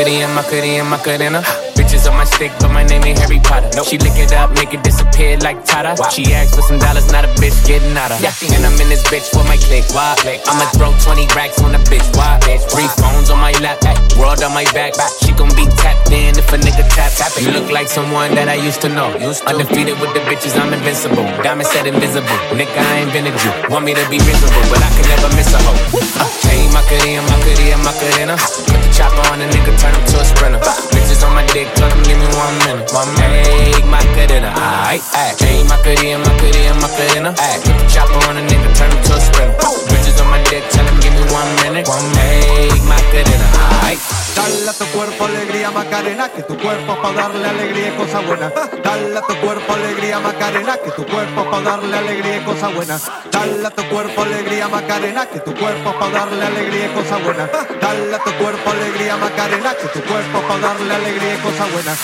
Macarena, Macarena. Bitches on my stick, but my name ain't Harry Potter. Nope. She lick it up, make it disappear like Tata. Wow. She asked for some dollars, not a bitch getting out of. Yeah. And I'm in this bitch for my click. Why? I'ma throw 20 racks on a bitch. Why? bitch. Three phones on my lap, world on my back. She gon' be tapped in if a nigga tap. tap it. You look like someone that I used to know. Used to. Undefeated with the bitches, I'm invincible. Diamond said invisible. Nigga, I ain't been a Jew. Want me to be miserable, but I can never miss a Macarena, Macarena, Macarena. Aight. Put the chopper on a nigga, turn him to a sprinter. Bitches on my dick, tell them give me one minute. One minute. Macarena. Dale a tu cuerpo alegría Macarena, que tu cuerpo pa' darle alegría y cosa buena. Dale a tu cuerpo alegría Macarena, que tu cuerpo pa' darle alegría y cosa buena. Dale a tu cuerpo alegría Macarena, que tu cuerpo pa' darle alegría y cosa buena. Dale a tu cuerpo alegría Macarena, que tu cuerpo pa' darle alegría y cosa buena.